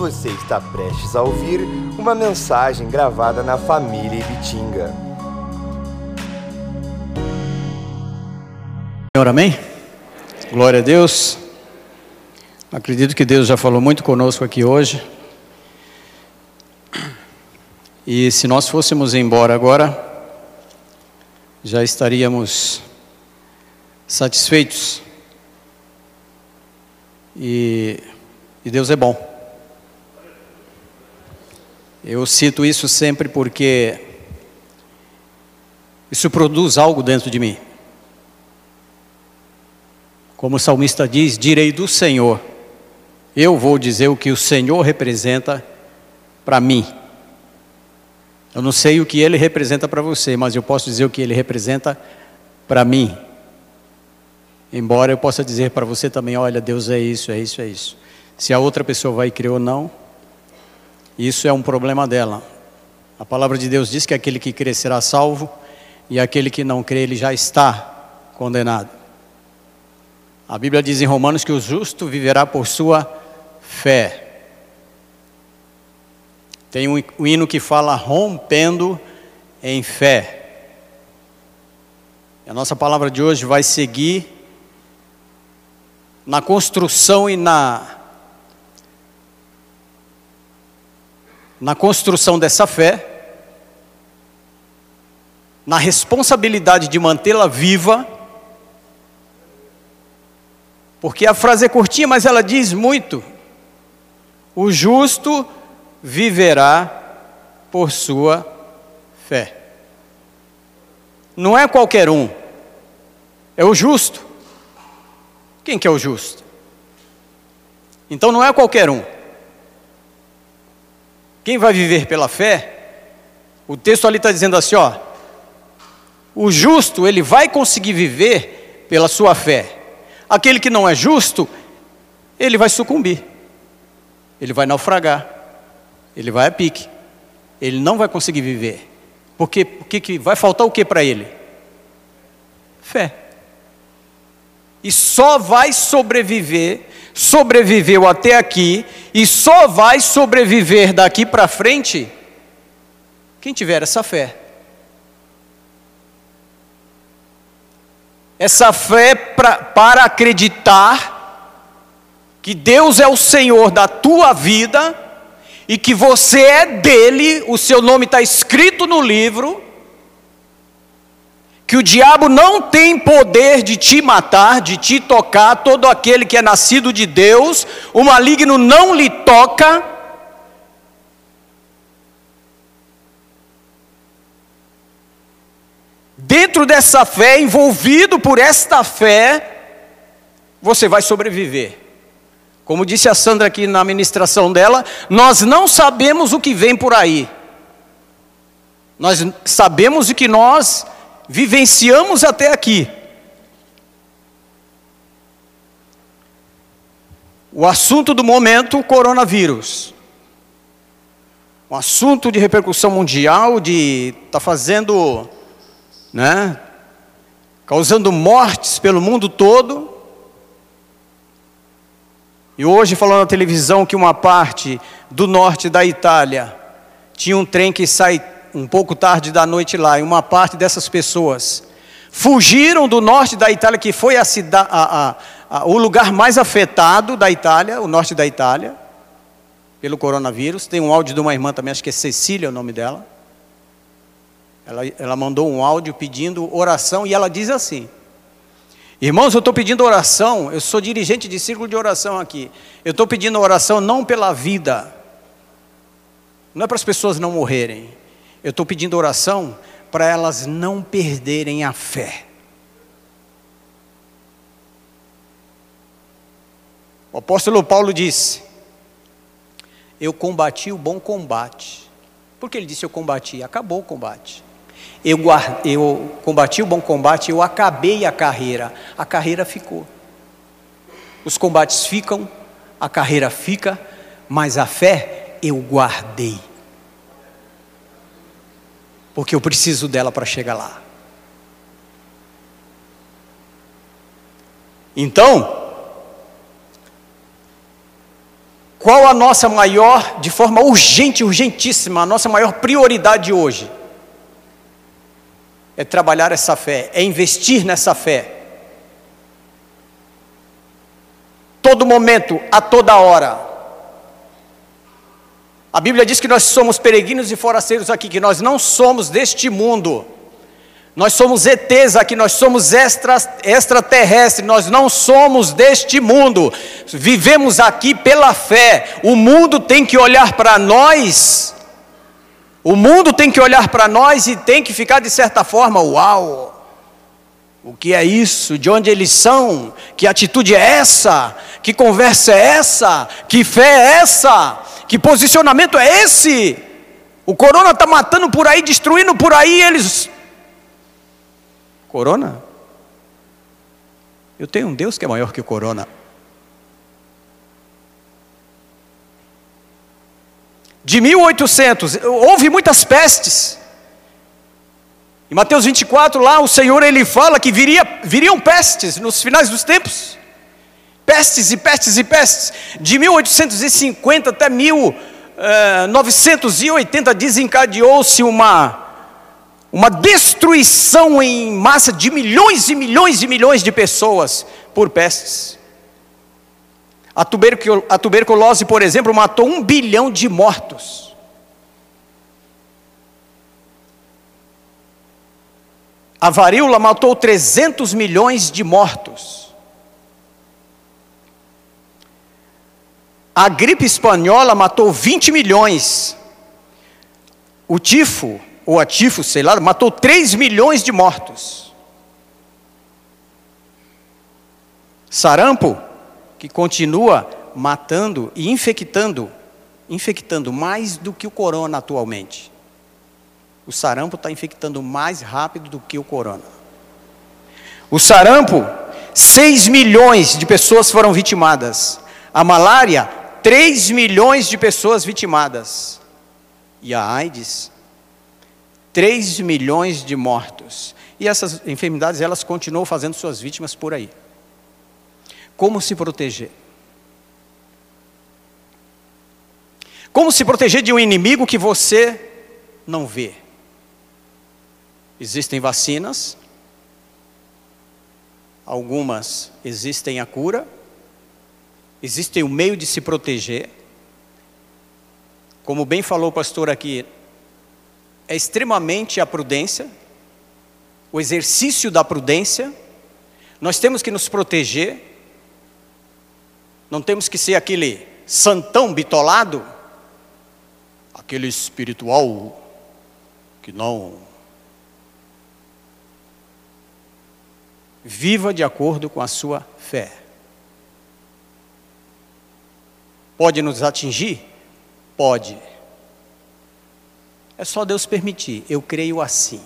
Você está prestes a ouvir uma mensagem gravada na família Ibitinga. Senhor, amém? Glória a Deus. Acredito que Deus já falou muito conosco aqui hoje. E se nós fôssemos embora agora, já estaríamos satisfeitos. E, e Deus é bom. Eu cito isso sempre porque isso produz algo dentro de mim. Como o salmista diz, direi do Senhor. Eu vou dizer o que o Senhor representa para mim. Eu não sei o que ele representa para você, mas eu posso dizer o que ele representa para mim. Embora eu possa dizer para você também, olha, Deus é isso, é isso, é isso. Se a outra pessoa vai crer ou não, isso é um problema dela. A palavra de Deus diz que aquele que crer será salvo e aquele que não crê, ele já está condenado. A Bíblia diz em Romanos que o justo viverá por sua fé. Tem um hino que fala rompendo em fé. A nossa palavra de hoje vai seguir na construção e na na construção dessa fé, na responsabilidade de mantê-la viva, porque a frase é curtinha, mas ela diz muito. O justo viverá por sua fé. Não é qualquer um, é o justo. Quem que é o justo? Então não é qualquer um. Quem vai viver pela fé? O texto ali está dizendo assim, ó. O justo, ele vai conseguir viver pela sua fé. Aquele que não é justo, ele vai sucumbir. Ele vai naufragar. Ele vai a pique. Ele não vai conseguir viver. Porque, porque que vai faltar o que para ele? Fé e só vai sobreviver, sobreviveu até aqui e só vai sobreviver daqui para frente quem tiver essa fé. Essa fé pra, para acreditar que Deus é o Senhor da tua vida e que você é dele, o seu nome está escrito no livro que o diabo não tem poder de te matar, de te tocar, todo aquele que é nascido de Deus, o maligno não lhe toca. Dentro dessa fé, envolvido por esta fé, você vai sobreviver. Como disse a Sandra aqui na ministração dela, nós não sabemos o que vem por aí. Nós sabemos o que nós vivenciamos até aqui. O assunto do momento, o coronavírus. Um assunto de repercussão mundial, de está fazendo, né, causando mortes pelo mundo todo. E hoje falando na televisão que uma parte do norte da Itália tinha um trem que sai um pouco tarde da noite lá, e uma parte dessas pessoas fugiram do norte da Itália, que foi a a, a, o lugar mais afetado da Itália, o norte da Itália, pelo coronavírus. Tem um áudio de uma irmã também, acho que é Cecília o nome dela. Ela, ela mandou um áudio pedindo oração e ela diz assim: Irmãos, eu estou pedindo oração, eu sou dirigente de círculo de oração aqui. Eu estou pedindo oração não pela vida, não é para as pessoas não morrerem, eu estou pedindo oração para elas não perderem a fé. O apóstolo Paulo disse: Eu combati o bom combate. Por que ele disse eu combati? Acabou o combate. Eu, eu combati o bom combate, eu acabei a carreira. A carreira ficou. Os combates ficam, a carreira fica, mas a fé eu guardei porque eu preciso dela para chegar lá. Então, qual a nossa maior, de forma urgente, urgentíssima, a nossa maior prioridade hoje? É trabalhar essa fé, é investir nessa fé. Todo momento, a toda hora. A Bíblia diz que nós somos peregrinos e forasteiros aqui, que nós não somos deste mundo. Nós somos ETs aqui, nós somos extra, extraterrestres, nós não somos deste mundo. Vivemos aqui pela fé. O mundo tem que olhar para nós. O mundo tem que olhar para nós e tem que ficar de certa forma, uau! O que é isso? De onde eles são? Que atitude é essa? Que conversa é essa? Que fé é essa? Que posicionamento é esse? O corona está matando por aí, destruindo por aí, eles. Corona? Eu tenho um Deus que é maior que o corona. De 1800, houve muitas pestes. Em Mateus 24, lá o Senhor ele fala que viria, viriam pestes nos finais dos tempos pestes e pestes e pestes. De 1850 até 1980 eh, desencadeou-se uma uma destruição em massa de milhões e milhões e milhões de pessoas por pestes. A, a tuberculose, por exemplo, matou um bilhão de mortos. A varíola matou 300 milhões de mortos. A gripe espanhola matou 20 milhões. O tifo, ou a tifo, sei lá, matou 3 milhões de mortos. Sarampo, que continua matando e infectando, infectando mais do que o corona atualmente. O sarampo está infectando mais rápido do que o corona. O sarampo, 6 milhões de pessoas foram vitimadas. A malária, 3 milhões de pessoas vitimadas. E a AIDS, 3 milhões de mortos. E essas enfermidades, elas continuam fazendo suas vítimas por aí. Como se proteger? Como se proteger de um inimigo que você não vê? Existem vacinas, algumas existem a cura, Existe um meio de se proteger. Como bem falou o pastor aqui, é extremamente a prudência, o exercício da prudência. Nós temos que nos proteger. Não temos que ser aquele santão bitolado, aquele espiritual que não viva de acordo com a sua fé. Pode nos atingir? Pode. É só Deus permitir. Eu creio assim.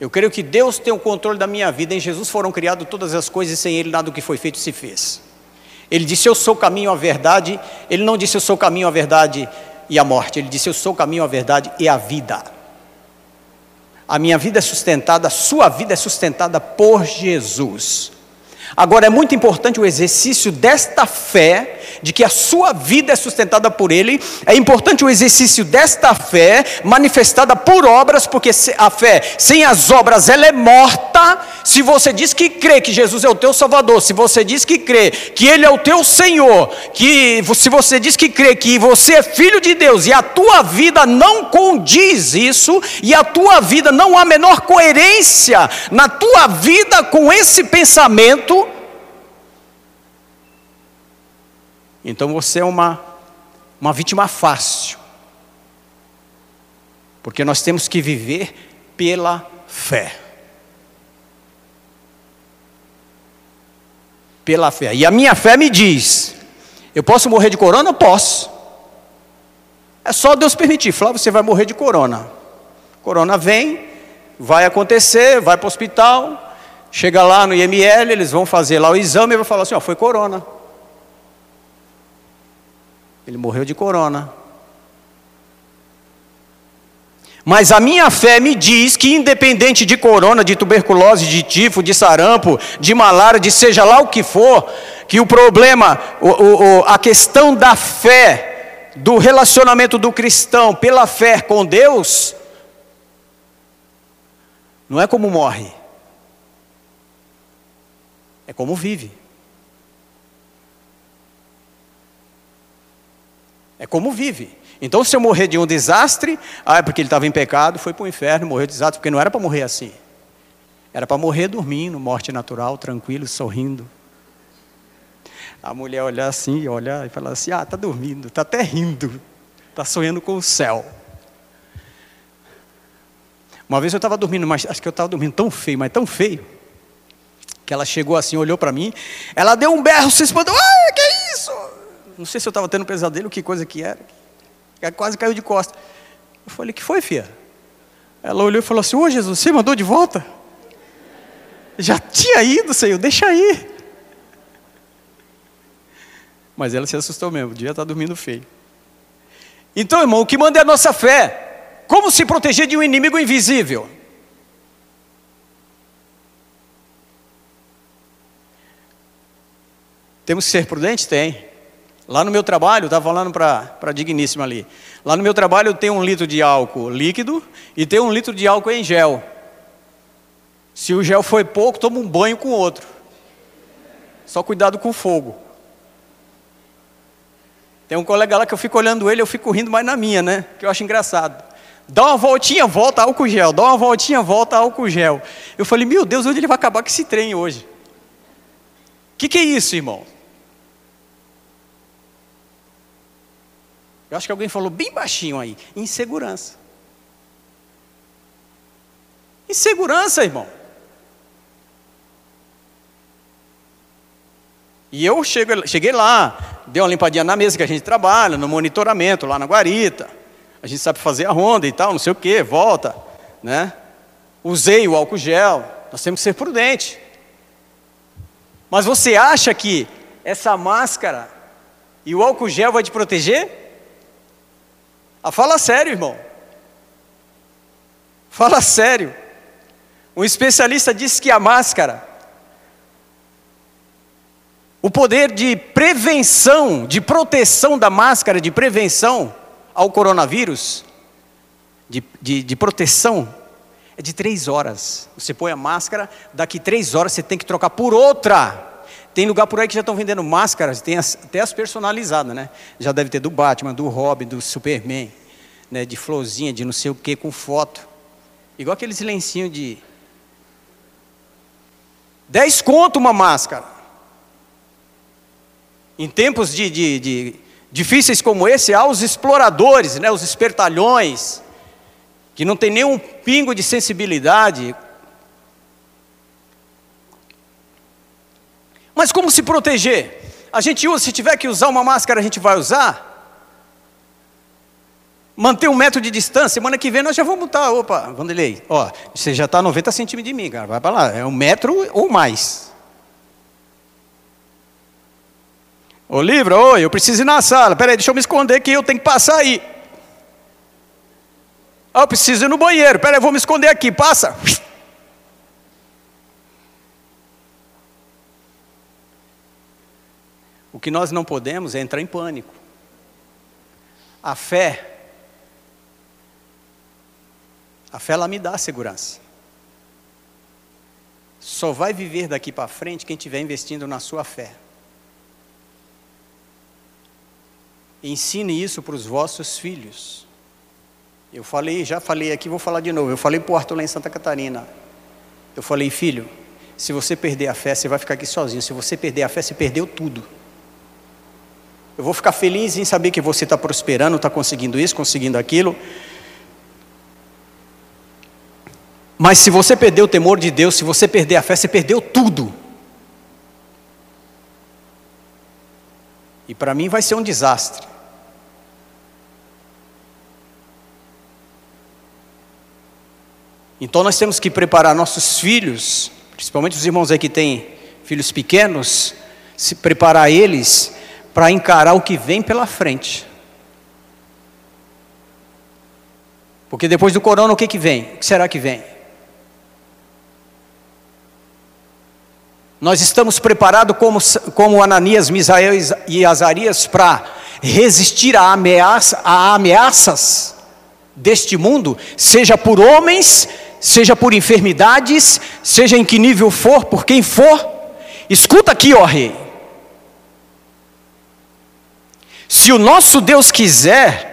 Eu creio que Deus tem o controle da minha vida. Em Jesus foram criadas todas as coisas e sem Ele nada do que foi feito se fez. Ele disse: Eu sou o caminho, a verdade. Ele não disse: Eu sou o caminho, a verdade e a morte. Ele disse: Eu sou o caminho, a verdade e a vida. A minha vida é sustentada, a sua vida é sustentada por Jesus. Agora é muito importante o exercício desta fé, de que a sua vida é sustentada por Ele. É importante o exercício desta fé, manifestada por obras, porque a fé sem as obras ela é morta. Se você diz que crê que Jesus é o teu Salvador, se você diz que crê que Ele é o teu Senhor, que se você diz que crê que você é filho de Deus e a tua vida não condiz isso, e a tua vida não há menor coerência na tua vida com esse pensamento, Então você é uma, uma vítima fácil. Porque nós temos que viver pela fé. Pela fé. E a minha fé me diz: eu posso morrer de corona? Posso. É só Deus permitir. Flávio, você vai morrer de corona. Corona vem, vai acontecer, vai para o hospital, chega lá no IML, eles vão fazer lá o exame e vão falar assim: ó, foi corona. Ele morreu de corona. Mas a minha fé me diz que, independente de corona, de tuberculose, de tifo, de sarampo, de malária, de seja lá o que for, que o problema, o, o, a questão da fé, do relacionamento do cristão pela fé com Deus, não é como morre, é como vive. É como vive. Então, se eu morrer de um desastre, ah, é porque ele estava em pecado, foi para o inferno, morreu de desastre, porque não era para morrer assim. Era para morrer dormindo, morte natural, tranquilo, sorrindo. A mulher olhar assim, olhar e falar assim: ah, está dormindo, está até rindo, está sonhando com o céu. Uma vez eu estava dormindo, mas acho que eu estava dormindo tão feio, mas tão feio, que ela chegou assim, olhou para mim, ela deu um berro, se espantou, ah, que é isso? Não sei se eu estava tendo um pesadelo, que coisa que era. Ela quase caiu de costas. Eu falei, que foi, filha? Ela olhou e falou assim, ô Jesus, você mandou de volta? Já tinha ido, Senhor, deixa aí. Mas ela se assustou mesmo, devia estar dormindo feio. Então, irmão, o que manda é a nossa fé. Como se proteger de um inimigo invisível? Temos que ser prudentes? Tem. Lá no meu trabalho, estava falando para a Digníssima ali. Lá no meu trabalho eu tenho um litro de álcool líquido e tenho um litro de álcool em gel. Se o gel foi pouco, toma um banho com outro. Só cuidado com o fogo. Tem um colega lá que eu fico olhando ele, eu fico rindo mais na minha, né? Que eu acho engraçado. Dá uma voltinha, volta álcool gel. Dá uma voltinha, volta álcool gel. Eu falei, meu Deus, onde ele vai acabar com esse trem hoje? O que, que é isso, irmão? Eu acho que alguém falou bem baixinho aí. Insegurança. Insegurança, irmão. E eu cheguei lá, dei uma limpadinha na mesa que a gente trabalha, no monitoramento, lá na guarita a gente sabe fazer a ronda e tal, não sei o que, volta, né? Usei o álcool gel, nós temos que ser prudentes. Mas você acha que essa máscara e o álcool gel vai te proteger? Ah, fala sério, irmão. Fala sério. Um especialista disse que a máscara, o poder de prevenção, de proteção da máscara, de prevenção, ao coronavírus, de, de, de proteção, é de três horas. Você põe a máscara, daqui três horas você tem que trocar por outra. Tem lugar por aí que já estão vendendo máscaras, tem as, até as personalizadas, né? Já deve ter do Batman, do Robin, do Superman, né? de florzinha, de não sei o que, com foto. Igual aqueles lencinhos de. Dez conto uma máscara. Em tempos de, de, de difíceis como esse, há os exploradores, né, os espertalhões, que não tem nenhum pingo de sensibilidade. Mas como se proteger? A gente usa, se tiver que usar uma máscara, a gente vai usar. Manter um metro de distância, semana que vem nós já vamos botar, opa, Vanderlei, ó, você já está a 90 centímetros de mim, cara, vai para lá, é um metro ou mais. Ô livro, oi, eu preciso ir na sala. Peraí, deixa eu me esconder aqui, eu tenho que passar aí. Ah, eu preciso ir no banheiro. Peraí, eu vou me esconder aqui, passa. O que nós não podemos é entrar em pânico. A fé, a fé ela me dá segurança. Só vai viver daqui para frente quem estiver investindo na sua fé. Ensine isso para os vossos filhos. Eu falei, já falei aqui, vou falar de novo. Eu falei para o Arthur lá em Santa Catarina. Eu falei, filho, se você perder a fé, você vai ficar aqui sozinho. Se você perder a fé, você perdeu tudo. Eu vou ficar feliz em saber que você está prosperando, está conseguindo isso, conseguindo aquilo. Mas se você perder o temor de Deus, se você perder a fé, você perdeu tudo. E para mim vai ser um desastre. Então nós temos que preparar nossos filhos, principalmente os irmãos aí que têm filhos pequenos, se preparar eles para encarar o que vem pela frente. Porque depois do corona, o que, que vem? O que será que vem? Nós estamos preparados como, como Ananias, Misael e Azarias para resistir a, ameaça, a ameaças deste mundo, seja por homens, seja por enfermidades, seja em que nível for, por quem for. Escuta aqui, ó rei. Se o nosso Deus quiser,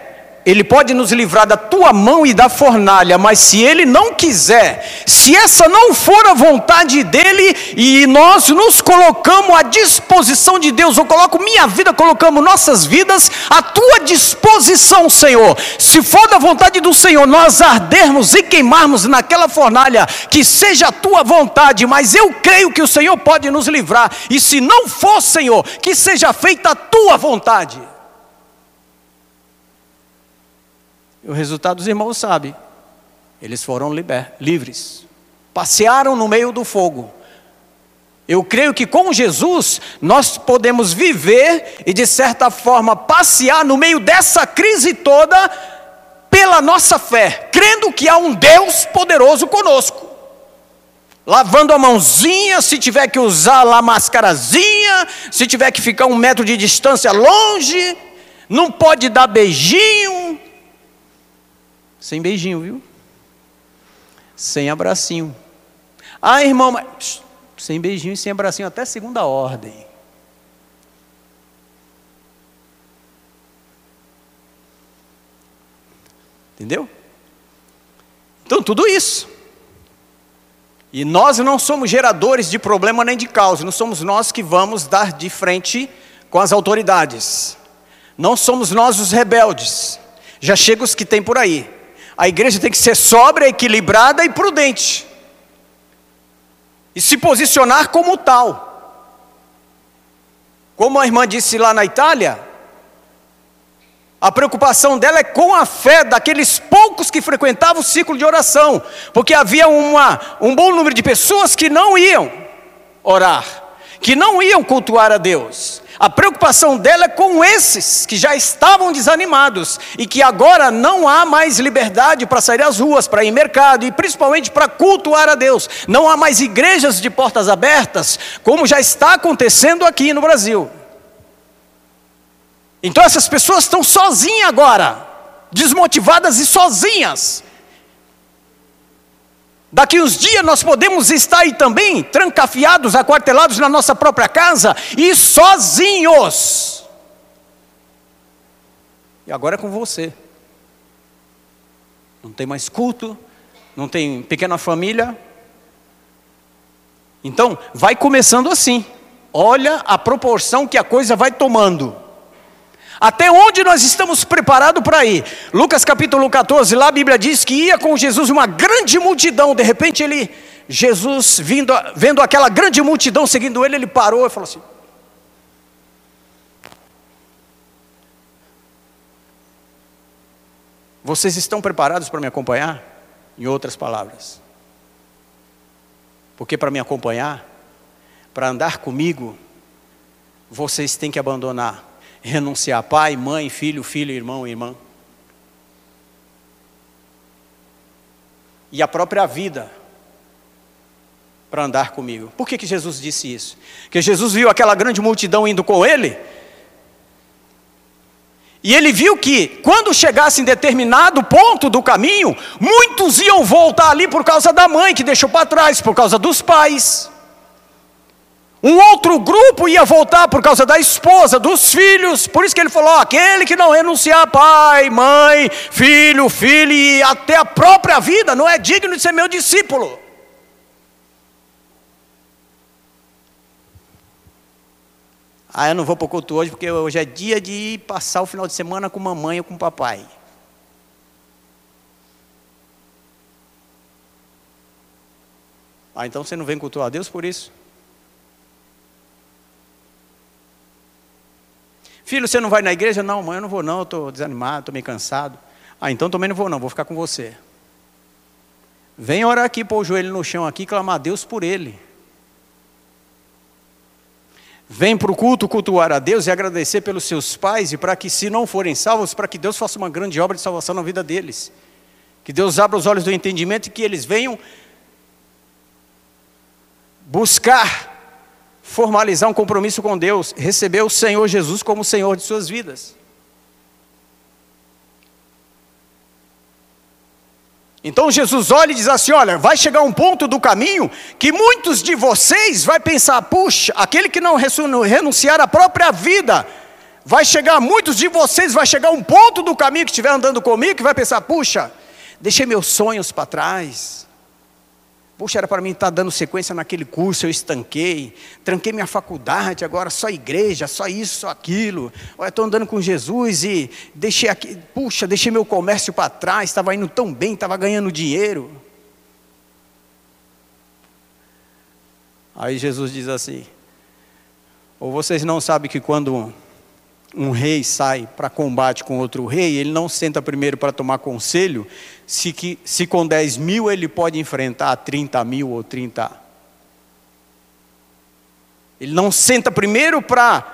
ele pode nos livrar da tua mão e da fornalha, mas se Ele não quiser, se essa não for a vontade dEle, e nós nos colocamos à disposição de Deus, eu coloco minha vida, colocamos nossas vidas à tua disposição, Senhor. Se for da vontade do Senhor, nós ardermos e queimarmos naquela fornalha, que seja a tua vontade, mas eu creio que o Senhor pode nos livrar, e se não for, Senhor, que seja feita a tua vontade. O resultado os irmãos sabem. Eles foram liber, livres. Passearam no meio do fogo. Eu creio que com Jesus nós podemos viver e, de certa forma, passear no meio dessa crise toda pela nossa fé, crendo que há um Deus poderoso conosco. Lavando a mãozinha, se tiver que usar lá a mascarazinha, se tiver que ficar um metro de distância longe, não pode dar beijinho, sem beijinho, viu? Sem abracinho. Ah, irmão, mas sem beijinho e sem abracinho até segunda ordem. Entendeu? Então, tudo isso. E nós não somos geradores de problema nem de causa, não somos nós que vamos dar de frente com as autoridades. Não somos nós os rebeldes. Já chega os que tem por aí. A igreja tem que ser sóbria, equilibrada e prudente. E se posicionar como tal. Como a irmã disse lá na Itália, a preocupação dela é com a fé daqueles poucos que frequentavam o ciclo de oração, porque havia uma, um bom número de pessoas que não iam orar, que não iam cultuar a Deus, a preocupação dela é com esses que já estavam desanimados e que agora não há mais liberdade para sair às ruas, para ir ao mercado e principalmente para cultuar a Deus. Não há mais igrejas de portas abertas, como já está acontecendo aqui no Brasil. Então essas pessoas estão sozinhas agora, desmotivadas e sozinhas. Daqui uns dias nós podemos estar aí também, trancafiados, aquartelados na nossa própria casa e sozinhos. E agora é com você. Não tem mais culto, não tem pequena família. Então, vai começando assim. Olha a proporção que a coisa vai tomando. Até onde nós estamos preparados para ir? Lucas capítulo 14, lá a Bíblia diz que ia com Jesus uma grande multidão. De repente ele, Jesus vindo, vendo aquela grande multidão seguindo ele, ele parou e falou assim: Vocês estão preparados para me acompanhar? Em outras palavras. Porque para me acompanhar, para andar comigo, vocês têm que abandonar renunciar pai, mãe, filho, filho, irmão, irmã. E a própria vida para andar comigo. Por que, que Jesus disse isso? Porque Jesus viu aquela grande multidão indo com ele. E ele viu que, quando chegasse em determinado ponto do caminho, muitos iam voltar ali por causa da mãe que deixou para trás, por causa dos pais. Um outro grupo ia voltar por causa da esposa, dos filhos. Por isso que ele falou: aquele que não renunciar pai, mãe, filho, filho e até a própria vida não é digno de ser meu discípulo. Ah, eu não vou para o culto hoje porque hoje é dia de passar o final de semana com mamãe ou com papai. Ah, então você não vem cultuar a Deus por isso? Filho, você não vai na igreja? Não, mãe, eu não vou não, estou desanimado, estou meio cansado. Ah, então também não vou não, vou ficar com você. Vem orar aqui, pôr o joelho no chão aqui, clamar a Deus por ele. Vem para o culto cultuar a Deus e agradecer pelos seus pais e para que, se não forem salvos, para que Deus faça uma grande obra de salvação na vida deles. Que Deus abra os olhos do entendimento e que eles venham buscar formalizar um compromisso com Deus, receber o Senhor Jesus como Senhor de suas vidas. Então Jesus olha e diz assim: Olha, vai chegar um ponto do caminho que muitos de vocês vai pensar, puxa, aquele que não renunciar à própria vida, vai chegar, muitos de vocês vai chegar um ponto do caminho que estiver andando comigo que vai pensar, puxa, deixei meus sonhos para trás. Puxa, era para mim estar dando sequência naquele curso, eu estanquei, tranquei minha faculdade, agora só igreja, só isso, só aquilo. Olha, estou andando com Jesus e deixei aqui, puxa, deixei meu comércio para trás, estava indo tão bem, estava ganhando dinheiro. Aí Jesus diz assim: ou vocês não sabem que quando um rei sai para combate com outro rei, ele não senta primeiro para tomar conselho se, que, se com 10 mil ele pode enfrentar 30 mil ou 30. Ele não senta primeiro para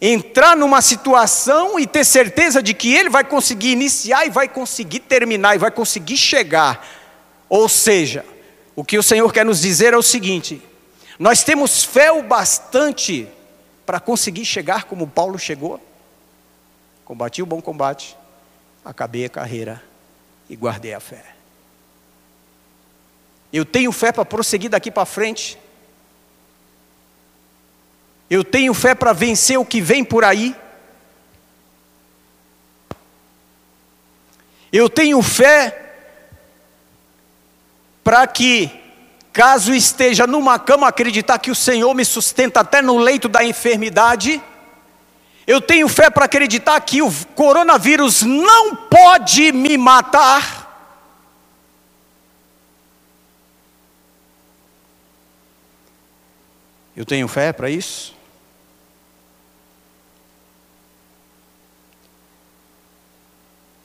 entrar numa situação e ter certeza de que ele vai conseguir iniciar e vai conseguir terminar e vai conseguir chegar. Ou seja, o que o Senhor quer nos dizer é o seguinte: nós temos fé o bastante para conseguir chegar como Paulo chegou. Combati o bom combate, acabei a carreira e guardei a fé. Eu tenho fé para prosseguir daqui para frente. Eu tenho fé para vencer o que vem por aí. Eu tenho fé para que Caso esteja numa cama, acreditar que o Senhor me sustenta até no leito da enfermidade. Eu tenho fé para acreditar que o coronavírus não pode me matar. Eu tenho fé para isso?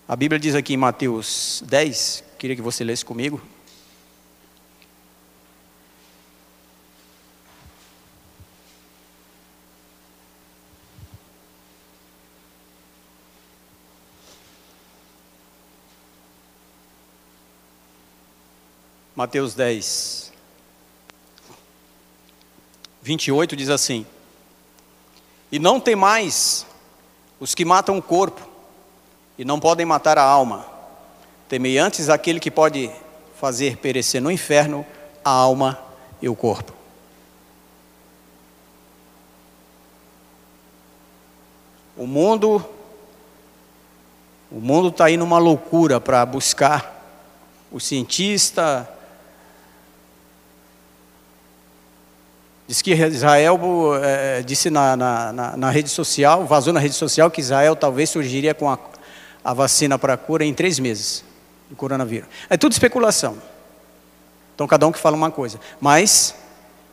A Bíblia diz aqui em Mateus 10, queria que você lesse comigo. Mateus 10, 28 diz assim: E não tem mais os que matam o corpo e não podem matar a alma. Temei antes aquele que pode fazer perecer no inferno a alma e o corpo. O mundo, o mundo está aí numa loucura para buscar o cientista, Diz que Israel é, disse na, na, na, na, rede social, vazou na rede social que Israel talvez surgiria com a, a vacina para a cura em três meses do coronavírus. É tudo especulação. Então cada um que fala uma coisa. Mas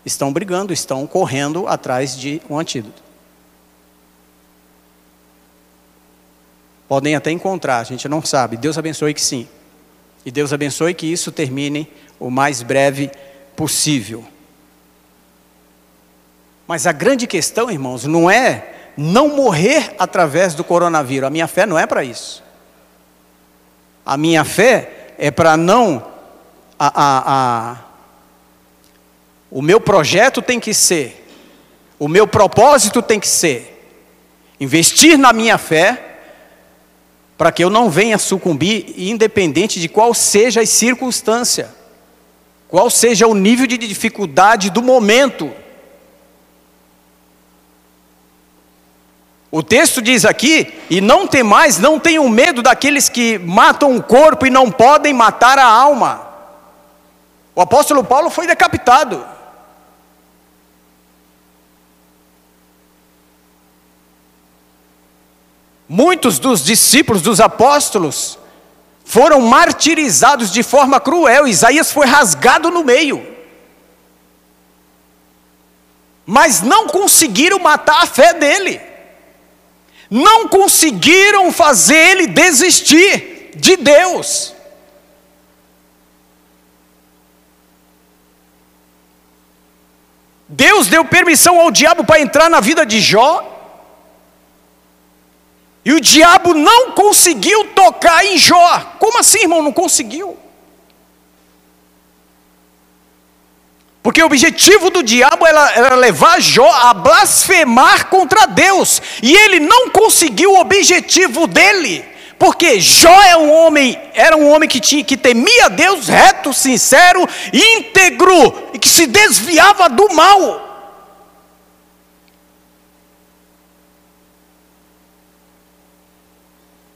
estão brigando, estão correndo atrás de um antídoto. Podem até encontrar, a gente não sabe. Deus abençoe que sim. E Deus abençoe que isso termine o mais breve possível. Mas a grande questão, irmãos, não é não morrer através do coronavírus. A minha fé não é para isso. A minha fé é para não. A, a, a, o meu projeto tem que ser, o meu propósito tem que ser investir na minha fé para que eu não venha sucumbir, independente de qual seja a circunstância, qual seja o nível de dificuldade do momento. O texto diz aqui: e não tem mais, não tenham medo daqueles que matam o corpo e não podem matar a alma. O apóstolo Paulo foi decapitado. Muitos dos discípulos, dos apóstolos, foram martirizados de forma cruel. Isaías foi rasgado no meio. Mas não conseguiram matar a fé dele não conseguiram fazer ele desistir de Deus. Deus deu permissão ao diabo para entrar na vida de Jó. E o diabo não conseguiu tocar em Jó. Como assim, irmão? Não conseguiu. Porque o objetivo do diabo era, levar Jó a blasfemar contra Deus. E ele não conseguiu o objetivo dele. Porque Jó é um homem, era um homem que, tinha, que temia Deus, reto, sincero, íntegro, e que se desviava do mal.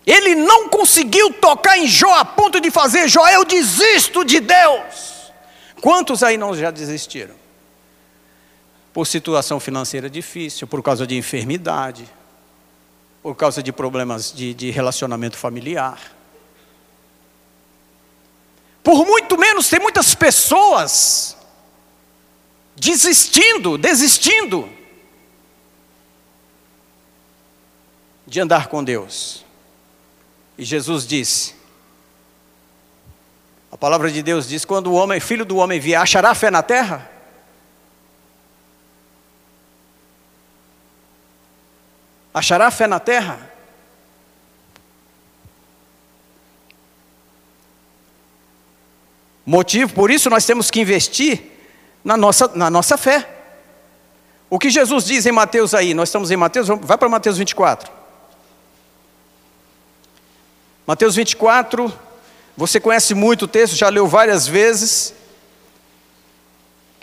Ele não conseguiu tocar em Jó a ponto de fazer Jó, eu desisto de Deus. Quantos aí não já desistiram? Por situação financeira difícil, por causa de enfermidade, por causa de problemas de, de relacionamento familiar. Por muito menos, tem muitas pessoas desistindo, desistindo de andar com Deus. E Jesus disse: A palavra de Deus diz: quando o homem, filho do homem vier, achará fé na terra? Achará fé na terra? Motivo, por isso nós temos que investir na nossa, na nossa fé. O que Jesus diz em Mateus aí, nós estamos em Mateus, vai para Mateus 24. Mateus 24, você conhece muito o texto, já leu várias vezes.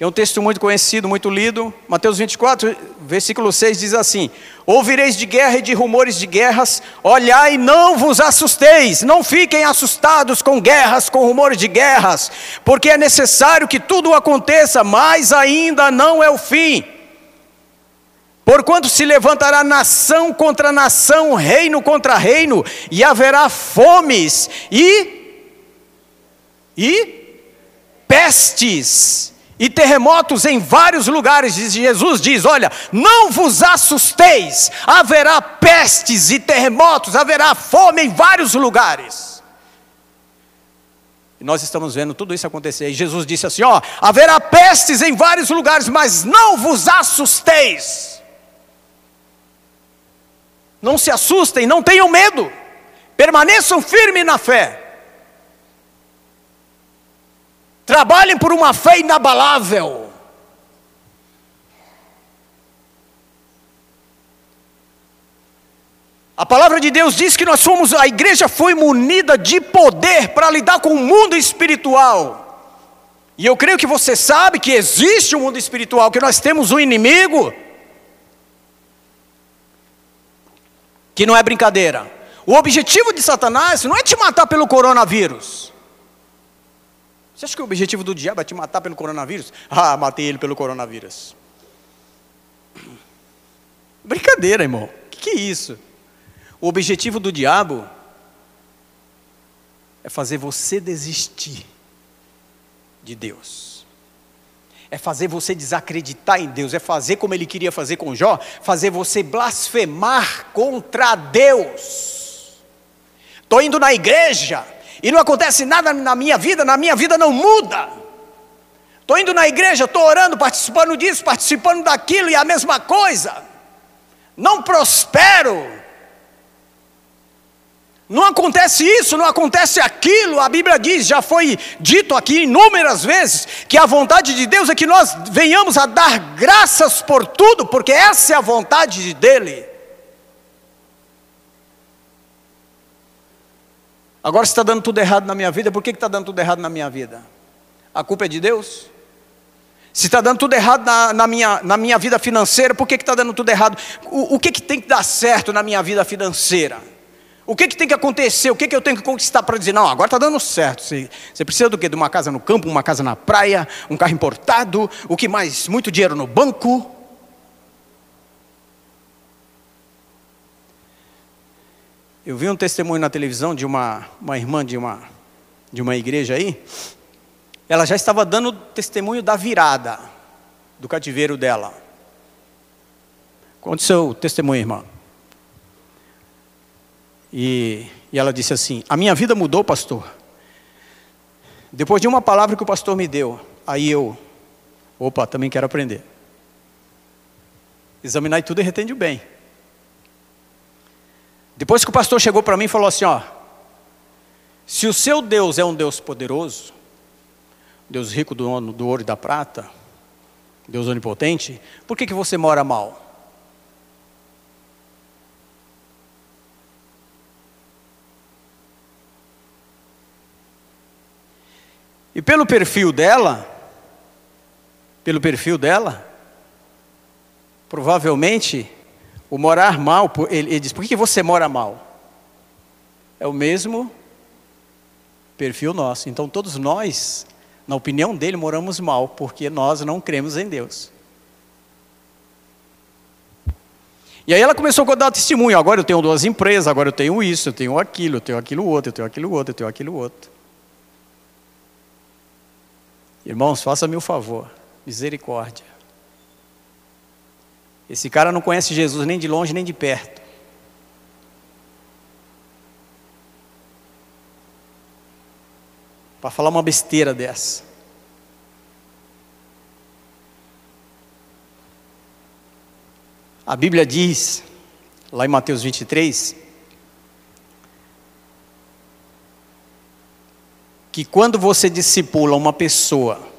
É um texto muito conhecido, muito lido. Mateus 24, versículo 6 diz assim: Ouvireis de guerra e de rumores de guerras, olhai, não vos assusteis, não fiquem assustados com guerras, com rumores de guerras, porque é necessário que tudo aconteça, mas ainda não é o fim. Porquanto se levantará nação contra nação, reino contra reino, e haverá fomes e e pestes e terremotos em vários lugares. Jesus diz: Olha, não vos assusteis, haverá pestes e terremotos, haverá fome em vários lugares. E nós estamos vendo tudo isso acontecer. E Jesus disse assim: Ó, haverá pestes em vários lugares, mas não vos assusteis. Não se assustem, não tenham medo. Permaneçam firmes na fé. Trabalhem por uma fé inabalável. A palavra de Deus diz que nós somos, a igreja foi munida de poder para lidar com o mundo espiritual. E eu creio que você sabe que existe um mundo espiritual, que nós temos um inimigo. que não é brincadeira. O objetivo de Satanás não é te matar pelo coronavírus. Você acha que o objetivo do diabo é te matar pelo coronavírus? Ah, matei ele pelo coronavírus. Brincadeira, irmão. O que, que é isso? O objetivo do diabo é fazer você desistir de Deus é fazer você desacreditar em Deus, é fazer como ele queria fazer com Jó, fazer você blasfemar contra Deus. Estou indo na igreja e não acontece nada na minha vida, na minha vida não muda. Estou indo na igreja, estou orando, participando disso, participando daquilo e a mesma coisa. Não prospero, não acontece isso, não acontece aquilo. A Bíblia diz, já foi dito aqui inúmeras vezes, que a vontade de Deus é que nós venhamos a dar graças por tudo, porque essa é a vontade dEle. Agora, está dando tudo errado na minha vida, por que está dando tudo errado na minha vida? A culpa é de Deus? Se está dando tudo errado na, na, minha, na minha vida financeira, por que está dando tudo errado? O, o que, que tem que dar certo na minha vida financeira? O que, que tem que acontecer? O que, que eu tenho que conquistar para dizer, não, agora está dando certo. Você, você, precisa do quê? De uma casa no campo, uma casa na praia, um carro importado, o que mais? Muito dinheiro no banco. Eu vi um testemunho na televisão de uma, uma irmã de uma, de uma igreja aí. Ela já estava dando testemunho da virada do cativeiro dela. Conte seu testemunho, irmã. E, e ela disse assim: A minha vida mudou, pastor. Depois de uma palavra que o pastor me deu, aí eu, opa, também quero aprender. Examinar tudo e retende o bem. Depois que o pastor chegou para mim e falou assim: Ó, se o seu Deus é um Deus poderoso, Deus rico do, do ouro e da prata, Deus onipotente, por que, que você mora mal? E pelo perfil dela, pelo perfil dela, provavelmente o morar mal, ele, ele diz: por que você mora mal? É o mesmo perfil nosso. Então todos nós, na opinião dele, moramos mal, porque nós não cremos em Deus. E aí ela começou a dar testemunho. Agora eu tenho duas empresas, agora eu tenho isso, eu tenho aquilo, eu tenho aquilo outro, eu tenho aquilo outro, eu tenho aquilo outro. Irmãos, faça-me o favor, misericórdia. Esse cara não conhece Jesus nem de longe nem de perto. Para falar uma besteira dessa. A Bíblia diz, lá em Mateus 23, que quando você discipula uma pessoa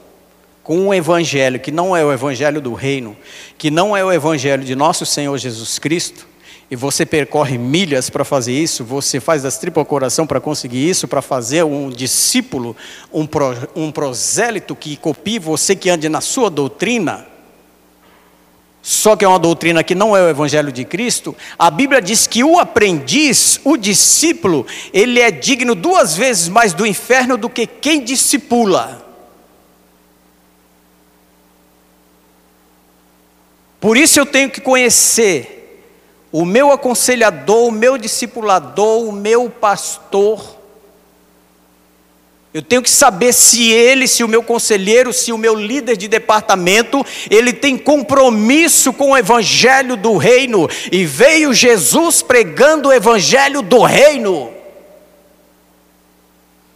com um evangelho que não é o evangelho do reino, que não é o evangelho de nosso Senhor Jesus Cristo, e você percorre milhas para fazer isso, você faz das tripas coração para conseguir isso, para fazer um discípulo, um, pro, um prosélito que copie você que ande na sua doutrina, só que é uma doutrina que não é o evangelho de Cristo, a Bíblia diz que o aprendiz, o discípulo, ele é digno duas vezes mais do inferno do que quem discipula. Por isso eu tenho que conhecer o meu aconselhador, o meu discipulador, o meu pastor, eu tenho que saber se ele, se o meu conselheiro, se o meu líder de departamento, ele tem compromisso com o evangelho do reino. E veio Jesus pregando o evangelho do reino.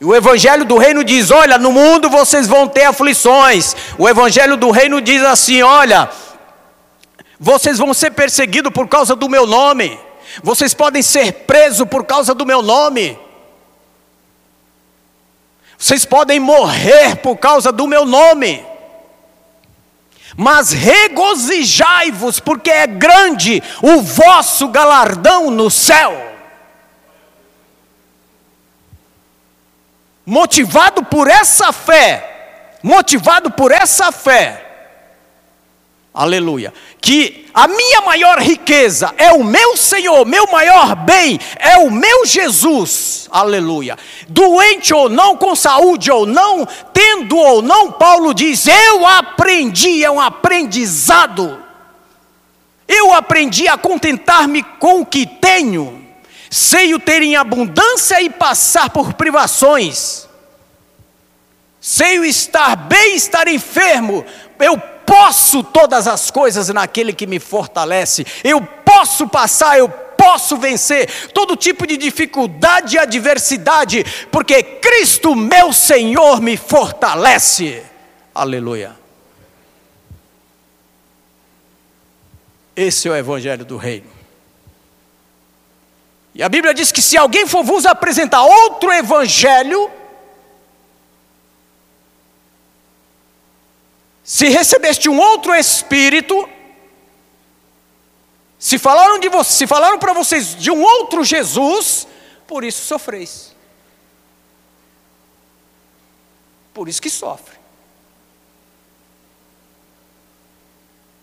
E o evangelho do reino diz: "Olha, no mundo vocês vão ter aflições". O evangelho do reino diz assim: "Olha, vocês vão ser perseguidos por causa do meu nome. Vocês podem ser presos por causa do meu nome. Vocês podem morrer por causa do meu nome. Mas regozijai-vos, porque é grande o vosso galardão no céu. Motivado por essa fé, motivado por essa fé, aleluia, que a minha maior riqueza é o meu Senhor, meu maior bem é o meu Jesus, aleluia. Doente ou não, com saúde ou não, tendo ou não, Paulo diz: Eu aprendi, é um aprendizado. Eu aprendi a contentar-me com o que tenho, sei o ter em abundância e passar por privações, sei o estar bem, estar enfermo, eu posso todas as coisas naquele que me fortalece, eu posso passar, eu posso vencer todo tipo de dificuldade e adversidade, porque Cristo, meu Senhor, me fortalece. Aleluia. Esse é o Evangelho do Reino. E a Bíblia diz que se alguém for vos apresentar outro Evangelho, Se recebeste um outro espírito, se falaram de você, se falaram para vocês de um outro Jesus, por isso sofreis. Por isso que sofre.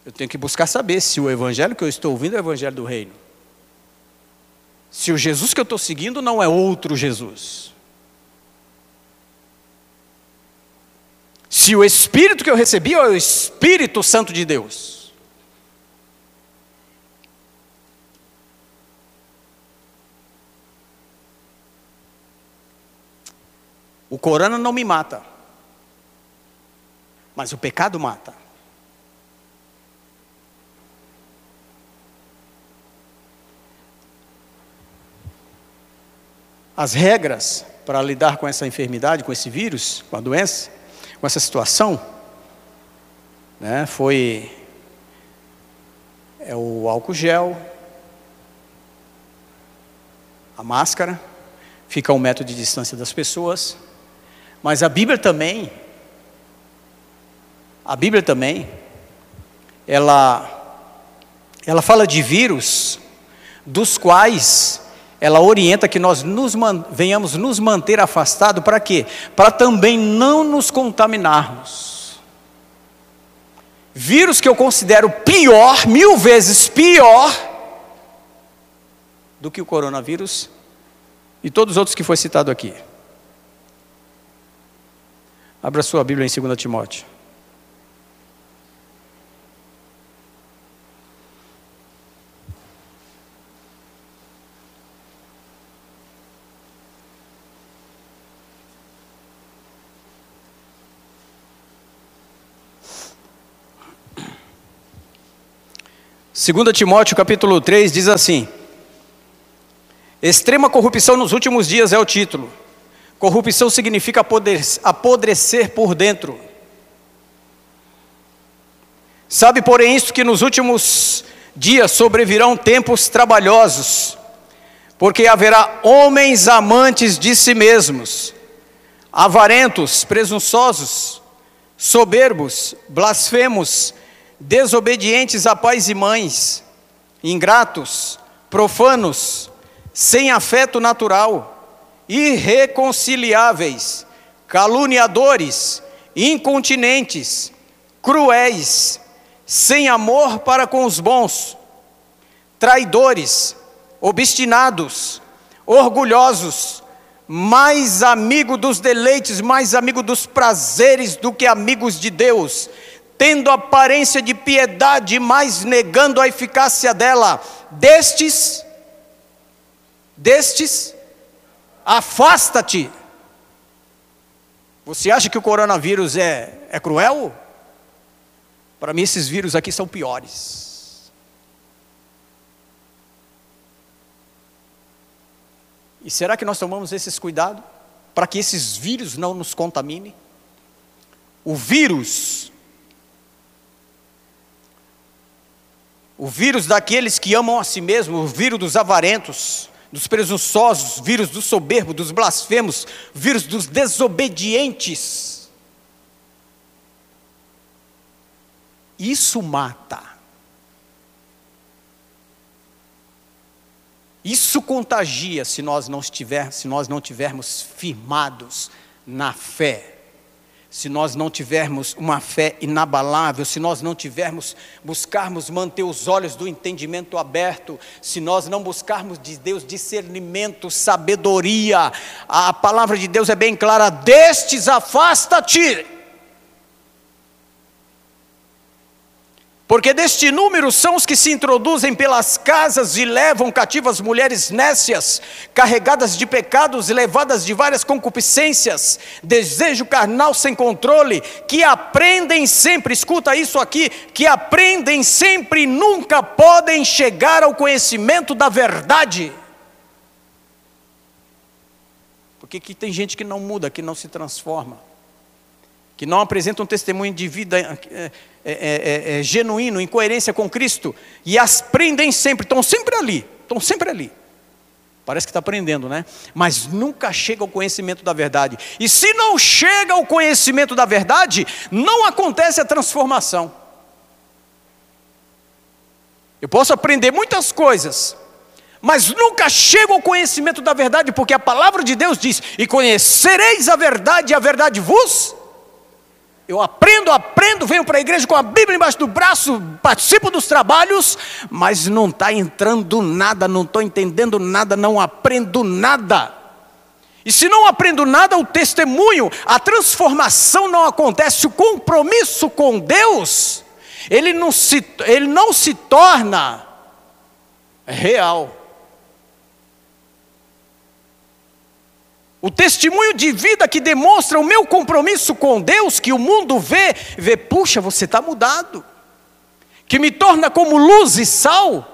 Eu tenho que buscar saber se o evangelho que eu estou ouvindo é o evangelho do reino. Se o Jesus que eu estou seguindo não é outro Jesus. Se o Espírito que eu recebi é o Espírito Santo de Deus. O corona não me mata, mas o pecado mata. As regras para lidar com essa enfermidade, com esse vírus, com a doença, com essa situação, né, foi é o álcool gel, a máscara, fica um metro de distância das pessoas, mas a Bíblia também, a Bíblia também, ela, ela fala de vírus, dos quais ela orienta que nós nos venhamos nos manter afastados, para quê? Para também não nos contaminarmos. Vírus que eu considero pior, mil vezes pior, do que o coronavírus e todos os outros que foi citado aqui. Abra sua Bíblia em 2 Timóteo. Segunda Timóteo capítulo 3 diz assim: Extrema corrupção nos últimos dias é o título. Corrupção significa apodrecer por dentro. Sabe, porém, isto que nos últimos dias sobrevirão tempos trabalhosos, porque haverá homens amantes de si mesmos, avarentos, presunçosos, soberbos, blasfemos, desobedientes a pais e mães, ingratos, profanos, sem afeto natural, irreconciliáveis, caluniadores, incontinentes, cruéis, sem amor para com os bons, traidores, obstinados, orgulhosos, mais amigo dos deleites, mais amigo dos prazeres do que amigos de Deus, tendo aparência de piedade, mas negando a eficácia dela. Destes destes, afasta-te. Você acha que o coronavírus é, é cruel? Para mim, esses vírus aqui são piores. E será que nós tomamos esses cuidados para que esses vírus não nos contaminem? O vírus, o vírus daqueles que amam a si mesmo, o vírus dos avarentos, dos presunçosos, vírus dos soberbos, dos blasfemos, vírus dos desobedientes. Isso mata. Isso contagia se nós não estiver, se nós não tivermos firmados na fé se nós não tivermos uma fé inabalável, se nós não tivermos, buscarmos manter os olhos do entendimento aberto, se nós não buscarmos de Deus discernimento, sabedoria, a palavra de Deus é bem clara: destes afasta-te. Porque deste número são os que se introduzem pelas casas e levam cativas mulheres nécias, carregadas de pecados e levadas de várias concupiscências, desejo carnal sem controle, que aprendem sempre, escuta isso aqui, que aprendem sempre e nunca podem chegar ao conhecimento da verdade. Porque que tem gente que não muda, que não se transforma, que não apresenta um testemunho de vida. É, é, é, genuíno, em coerência com Cristo, e as prendem sempre, estão sempre ali, estão sempre ali. Parece que está aprendendo, né? Mas nunca chega ao conhecimento da verdade. E se não chega ao conhecimento da verdade, não acontece a transformação. Eu posso aprender muitas coisas, mas nunca chego ao conhecimento da verdade, porque a palavra de Deus diz: E conhecereis a verdade, e a verdade vos eu aprendo, aprendo, venho para a igreja com a Bíblia embaixo do braço, participo dos trabalhos, mas não está entrando nada, não estou entendendo nada, não aprendo nada. E se não aprendo nada, o testemunho, a transformação não acontece, o compromisso com Deus, ele não se, ele não se torna real. O testemunho de vida que demonstra o meu compromisso com Deus, que o mundo vê, vê, puxa, você está mudado, que me torna como luz e sal,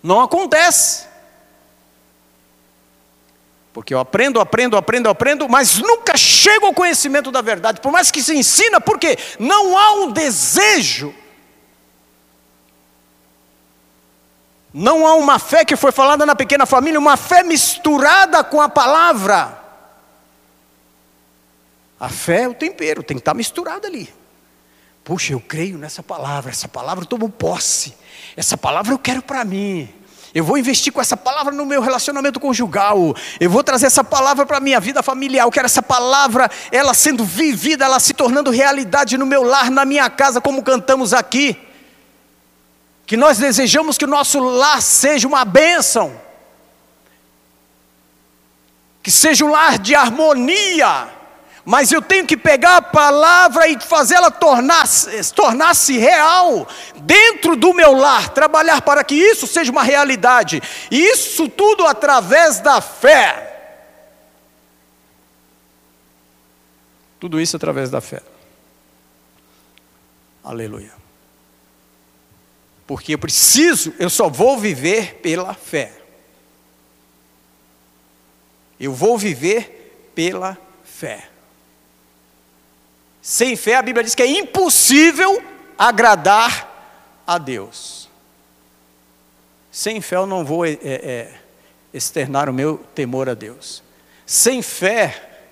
não acontece. Porque eu aprendo, aprendo, aprendo, aprendo, mas nunca chego ao conhecimento da verdade, por mais que se ensina, porque não há um desejo Não há uma fé que foi falada na pequena família, uma fé misturada com a palavra. A fé é o tempero, tem que estar misturado ali. Puxa, eu creio nessa palavra, essa palavra eu tomo posse, essa palavra eu quero para mim. Eu vou investir com essa palavra no meu relacionamento conjugal. Eu vou trazer essa palavra para a minha vida familiar. Eu quero essa palavra, ela sendo vivida, ela se tornando realidade no meu lar, na minha casa, como cantamos aqui. Que nós desejamos que o nosso lar seja uma bênção. Que seja um lar de harmonia mas eu tenho que pegar a palavra e fazê-la tornar-se tornar real dentro do meu lar, trabalhar para que isso seja uma realidade, e isso tudo através da fé. Tudo isso através da fé. Aleluia. Porque eu preciso, eu só vou viver pela fé. Eu vou viver pela fé. Sem fé, a Bíblia diz que é impossível agradar a Deus. Sem fé, eu não vou é, é, externar o meu temor a Deus. Sem fé,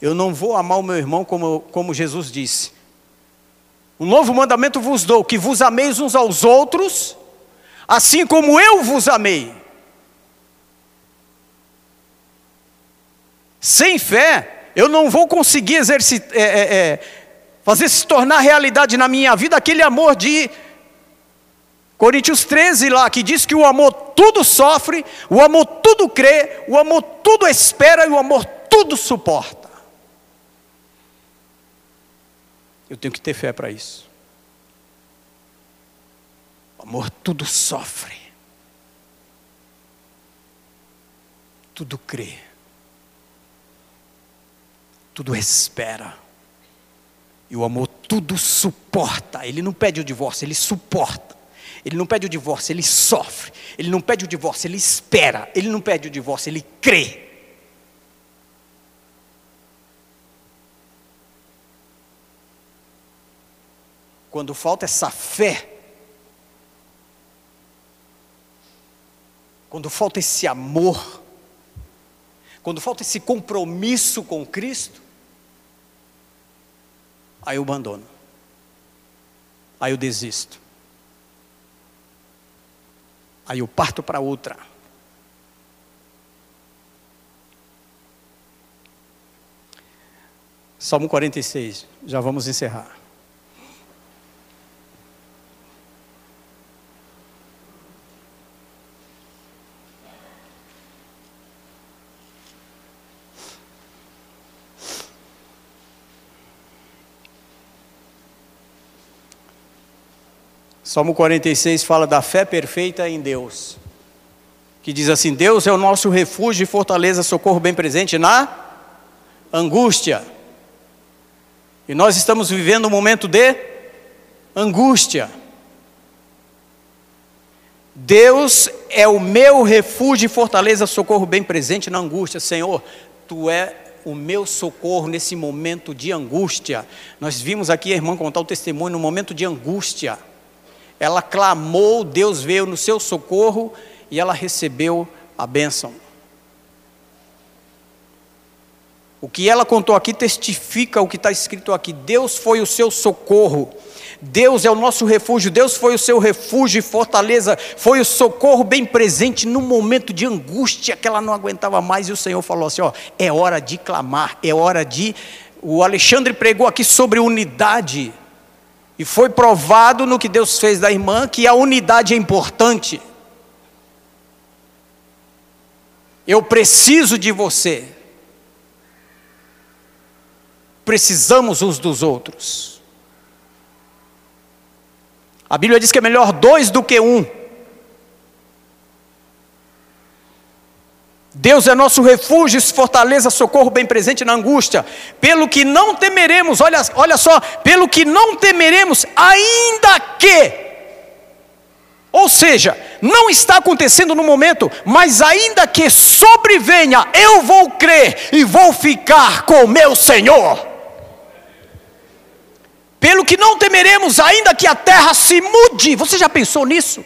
eu não vou amar o meu irmão como, como Jesus disse. Um novo mandamento vos dou: que vos ameis uns aos outros, assim como eu vos amei. Sem fé, eu não vou conseguir exercitar, é, é, é fazer se tornar realidade na minha vida aquele amor de Coríntios 13 lá, que diz que o amor tudo sofre, o amor tudo crê, o amor tudo espera e o amor tudo suporta. Eu tenho que ter fé para isso. O amor tudo sofre, tudo crê, tudo espera. E o amor tudo suporta. Ele não pede o divórcio, ele suporta. Ele não pede o divórcio, ele sofre. Ele não pede o divórcio, ele espera. Ele não pede o divórcio, ele crê. Quando falta essa fé, quando falta esse amor, quando falta esse compromisso com Cristo, Aí eu abandono. Aí eu desisto. Aí eu parto para outra. Salmo 46, já vamos encerrar. Salmo 46 fala da fé perfeita em Deus. Que diz assim: Deus é o nosso refúgio e fortaleza, socorro bem presente na angústia. E nós estamos vivendo um momento de angústia. Deus é o meu refúgio e fortaleza, socorro bem presente na angústia. Senhor, tu é o meu socorro nesse momento de angústia. Nós vimos aqui a irmã contar o testemunho no momento de angústia. Ela clamou, Deus veio no seu socorro e ela recebeu a bênção. O que ela contou aqui testifica o que está escrito aqui. Deus foi o seu socorro. Deus é o nosso refúgio. Deus foi o seu refúgio e fortaleza. Foi o socorro bem presente no momento de angústia que ela não aguentava mais. E o Senhor falou assim: ó, é hora de clamar, é hora de. O Alexandre pregou aqui sobre unidade. E foi provado no que Deus fez da irmã que a unidade é importante. Eu preciso de você. Precisamos uns dos outros. A Bíblia diz que é melhor dois do que um. Deus é nosso refúgio, fortaleza, socorro bem presente na angústia. Pelo que não temeremos, olha, olha só, pelo que não temeremos, ainda que. Ou seja, não está acontecendo no momento, mas ainda que sobrevenha, eu vou crer e vou ficar com meu Senhor. Pelo que não temeremos, ainda que a terra se mude. Você já pensou nisso?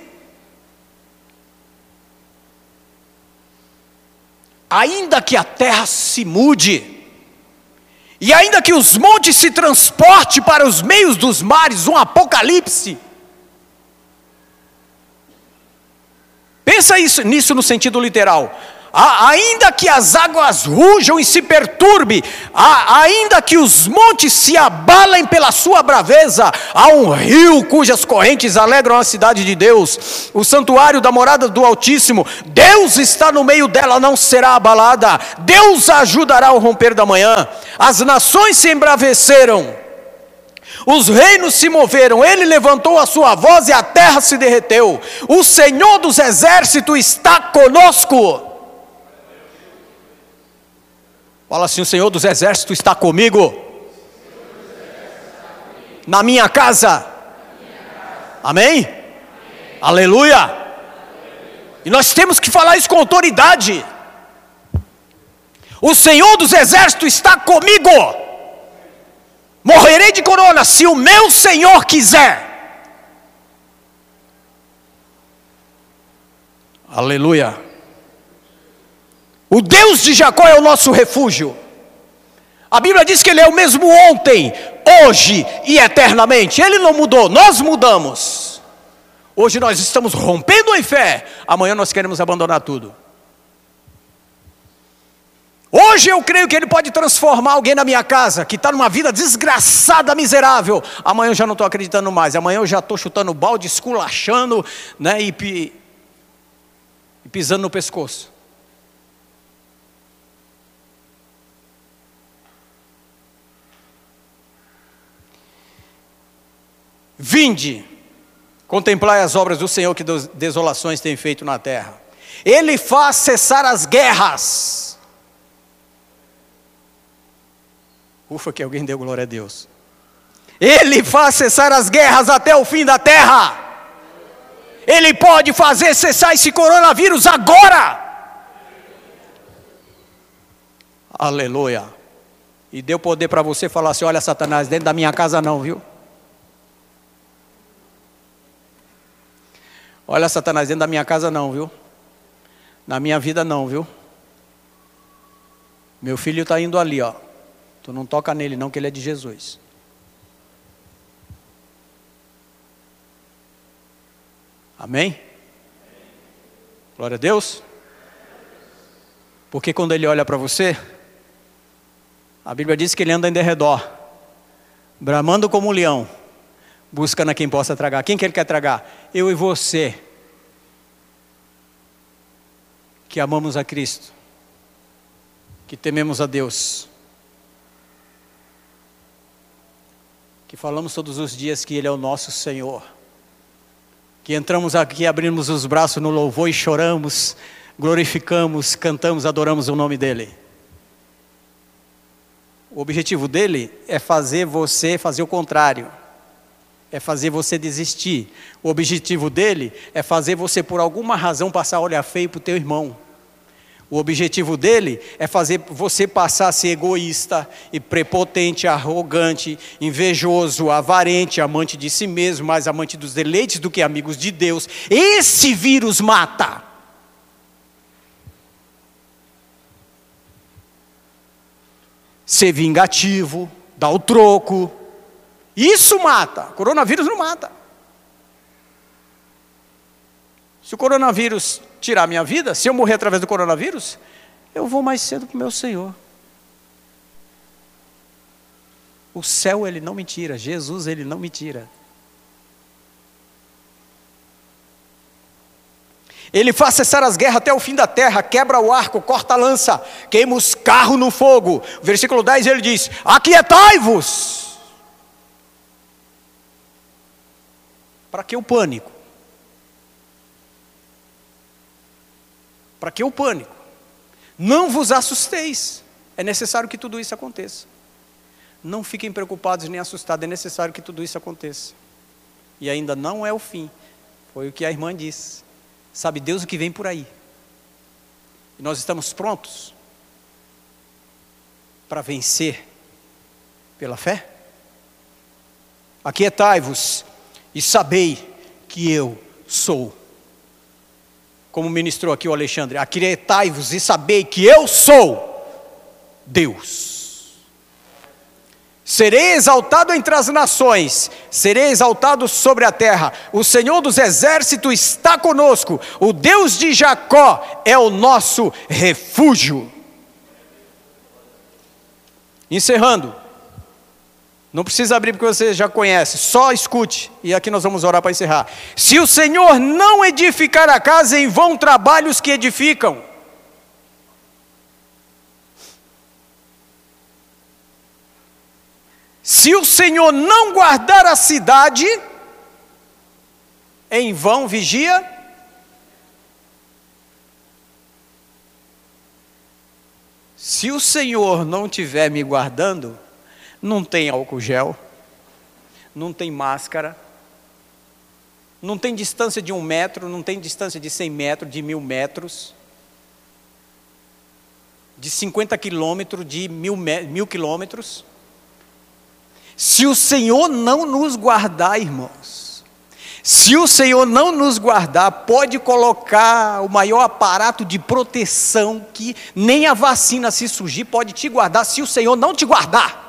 Ainda que a terra se mude, e ainda que os montes se transporte para os meios dos mares, um apocalipse. Pensa isso, nisso no sentido literal ainda que as águas rujam e se perturbe, ainda que os montes se abalem pela sua braveza, há um rio cujas correntes alegram a cidade de Deus, o santuário da morada do Altíssimo, Deus está no meio dela, não será abalada, Deus ajudará ao romper da manhã, as nações se embraveceram, os reinos se moveram, ele levantou a sua voz e a terra se derreteu. O Senhor dos exércitos está conosco. Fala assim: o Senhor dos Exércitos está comigo. Na minha casa. Amém? Aleluia. E nós temos que falar isso com autoridade. O Senhor dos Exércitos está comigo. Morrerei de corona se o meu Senhor quiser. Aleluia. O Deus de Jacó é o nosso refúgio. A Bíblia diz que Ele é o mesmo ontem, hoje e eternamente. Ele não mudou, nós mudamos. Hoje nós estamos rompendo em fé, amanhã nós queremos abandonar tudo. Hoje eu creio que Ele pode transformar alguém na minha casa, que está numa vida desgraçada, miserável. Amanhã eu já não estou acreditando mais, amanhã eu já estou chutando balde, esculachando né, e, e pisando no pescoço. Vinde, contemplai as obras do Senhor que desolações tem feito na terra. Ele faz cessar as guerras. Ufa, que alguém deu glória a Deus. Ele faz cessar as guerras até o fim da terra. Ele pode fazer cessar esse coronavírus agora. Aleluia. E deu poder para você falar assim: olha, Satanás, dentro da minha casa não, viu? Olha, Satanás, dentro da minha casa não, viu? Na minha vida não, viu? Meu filho está indo ali, ó. Tu não toca nele, não, que ele é de Jesus. Amém? Glória a Deus. Porque quando ele olha para você, a Bíblia diz que ele anda em derredor, bramando como um leão buscando a quem possa tragar. Quem que ele quer tragar? Eu e você, que amamos a Cristo, que tememos a Deus, que falamos todos os dias que Ele é o nosso Senhor, que entramos aqui, abrimos os braços no louvor e choramos, glorificamos, cantamos, adoramos o nome dEle. O objetivo dele é fazer você fazer o contrário é fazer você desistir. O objetivo dele é fazer você, por alguma razão, passar a olhar feio para o teu irmão. O objetivo dele é fazer você passar a ser egoísta e prepotente, arrogante, invejoso, avarente, amante de si mesmo, mais amante dos deleites do que amigos de Deus. Esse vírus mata. Ser vingativo, dar o troco, isso mata. Coronavírus não mata. Se o coronavírus tirar minha vida, se eu morrer através do coronavírus, eu vou mais cedo para o meu Senhor. O céu ele não me tira, Jesus ele não me tira. Ele faz cessar as guerras até o fim da terra, quebra o arco, corta a lança, queima os carros no fogo. Versículo 10 ele diz: Aquietai-vos Para que o pânico? Para que o pânico? Não vos assusteis. É necessário que tudo isso aconteça. Não fiquem preocupados nem assustados, é necessário que tudo isso aconteça. E ainda não é o fim. Foi o que a irmã disse. Sabe Deus o que vem por aí. E nós estamos prontos para vencer pela fé? Aquietai-vos e sabei que eu sou como ministrou aqui o Alexandre, aquietai-vos e sabei que eu sou Deus. Serei exaltado entre as nações, serei exaltado sobre a terra. O Senhor dos exércitos está conosco, o Deus de Jacó é o nosso refúgio. Encerrando, não precisa abrir porque você já conhece, só escute, e aqui nós vamos orar para encerrar. Se o Senhor não edificar a casa, em vão trabalhos que edificam. Se o Senhor não guardar a cidade, em vão vigia. Se o Senhor não estiver me guardando, não tem álcool gel, não tem máscara, não tem distância de um metro, não tem distância de cem metros, de mil metros, de 50 quilômetros, de mil, mil quilômetros. Se o Senhor não nos guardar, irmãos, se o Senhor não nos guardar, pode colocar o maior aparato de proteção que nem a vacina se surgir pode te guardar, se o Senhor não te guardar.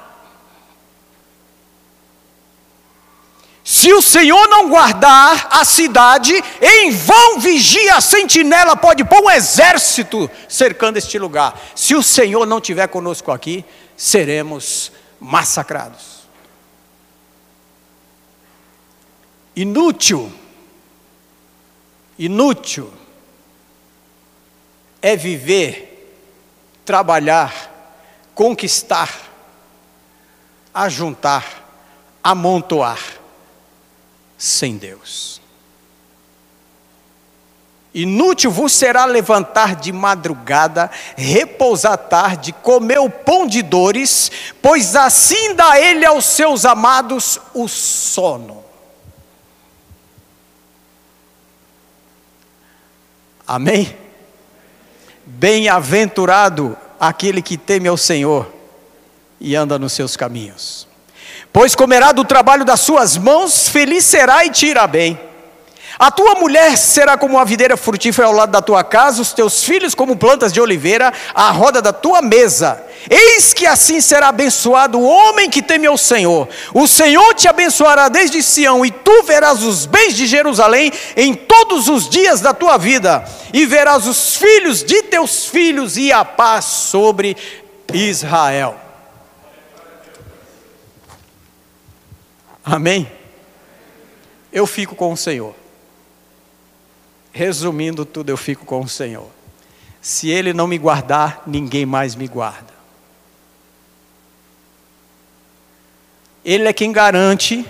Se o Senhor não guardar a cidade, em vão vigia a sentinela, pode pôr um exército cercando este lugar. Se o Senhor não estiver conosco aqui, seremos massacrados. Inútil, inútil é viver, trabalhar, conquistar, ajuntar, amontoar sem Deus. Inútil vos será levantar de madrugada, repousar tarde, comer o pão de dores, pois assim dá ele aos seus amados o sono. Amém? Bem-aventurado aquele que teme ao Senhor e anda nos seus caminhos. Pois comerá do trabalho das suas mãos, feliz será e te irá bem. A tua mulher será como uma videira frutífera ao lado da tua casa, os teus filhos como plantas de oliveira à roda da tua mesa. Eis que assim será abençoado o homem que teme ao Senhor. O Senhor te abençoará desde Sião, e tu verás os bens de Jerusalém em todos os dias da tua vida, e verás os filhos de teus filhos e a paz sobre Israel. Amém? Eu fico com o Senhor. Resumindo tudo, eu fico com o Senhor. Se Ele não me guardar, ninguém mais me guarda. Ele é quem garante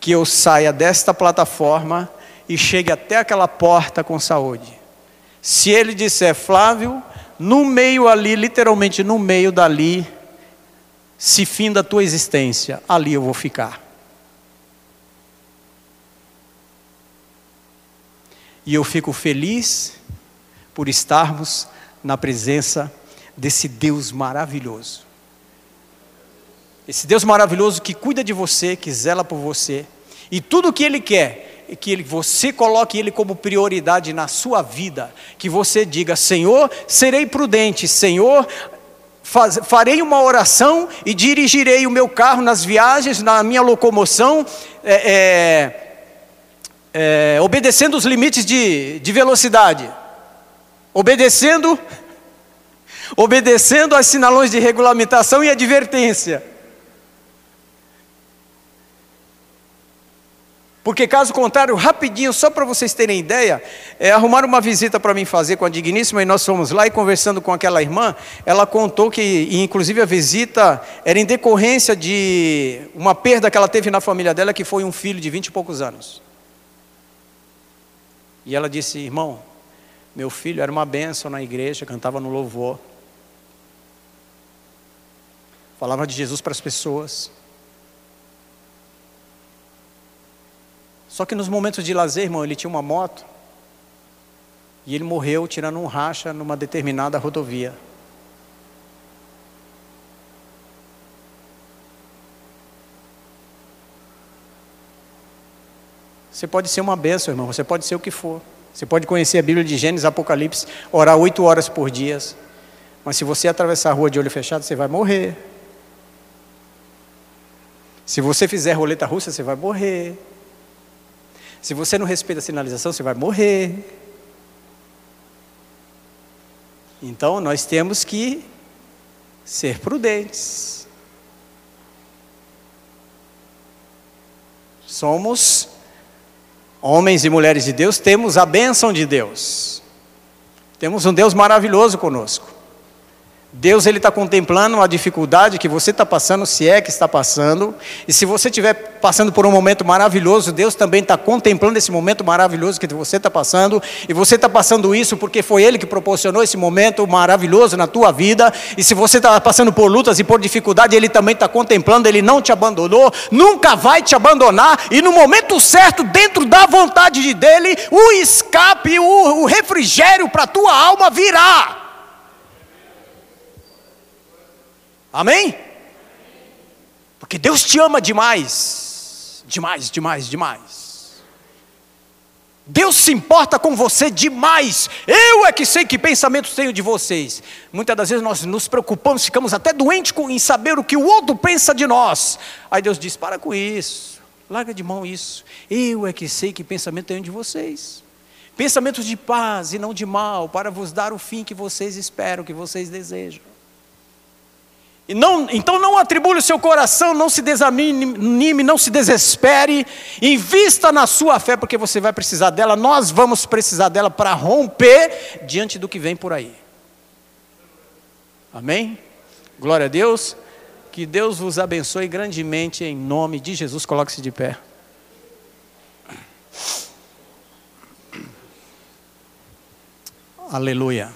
que eu saia desta plataforma e chegue até aquela porta com saúde. Se ele disser, Flávio, no meio ali, literalmente no meio dali, se fim da tua existência, ali eu vou ficar. E eu fico feliz por estarmos na presença desse Deus maravilhoso. Esse Deus maravilhoso que cuida de você, que zela por você. E tudo o que Ele quer é que você coloque Ele como prioridade na sua vida. Que você diga: Senhor, serei prudente, Senhor, Faz, farei uma oração e dirigirei o meu carro nas viagens, na minha locomoção, é, é, é, obedecendo os limites de, de velocidade, obedecendo, obedecendo aos sinalões de regulamentação e advertência. Porque caso contrário, rapidinho, só para vocês terem ideia, é, arrumaram uma visita para mim fazer com a Digníssima e nós fomos lá e conversando com aquela irmã, ela contou que, inclusive a visita era em decorrência de uma perda que ela teve na família dela, que foi um filho de vinte e poucos anos. E ela disse: Irmão, meu filho era uma bênção na igreja, cantava no louvor, falava de Jesus para as pessoas. Só que nos momentos de lazer, irmão, ele tinha uma moto e ele morreu tirando um racha numa determinada rodovia. Você pode ser uma bênção, irmão, você pode ser o que for. Você pode conhecer a Bíblia de Gênesis, Apocalipse, orar oito horas por dia. Mas se você atravessar a rua de olho fechado, você vai morrer. Se você fizer roleta russa, você vai morrer. Se você não respeita a sinalização, você vai morrer. Então nós temos que ser prudentes. Somos homens e mulheres de Deus, temos a bênção de Deus. Temos um Deus maravilhoso conosco. Deus ele está contemplando uma dificuldade que você está passando, se é que está passando, e se você estiver passando por um momento maravilhoso, Deus também está contemplando esse momento maravilhoso que você está passando, e você está passando isso porque foi Ele que proporcionou esse momento maravilhoso na tua vida, e se você está passando por lutas e por dificuldade, Ele também está contemplando, Ele não te abandonou, nunca vai te abandonar, e no momento certo, dentro da vontade de dele, o escape, o, o refrigério para a tua alma virá. Amém? Porque Deus te ama demais. Demais, demais, demais. Deus se importa com você demais. Eu é que sei que pensamentos tenho de vocês. Muitas das vezes nós nos preocupamos, ficamos até doentes em saber o que o outro pensa de nós. Aí Deus diz: para com isso, larga de mão isso. Eu é que sei que pensamento tenho de vocês. Pensamentos de paz e não de mal, para vos dar o fim que vocês esperam, que vocês desejam. Não, então não atribule o seu coração, não se desanime, não se desespere, invista na sua fé, porque você vai precisar dela, nós vamos precisar dela para romper diante do que vem por aí. Amém? Glória a Deus. Que Deus vos abençoe grandemente em nome de Jesus. Coloque-se de pé. Aleluia.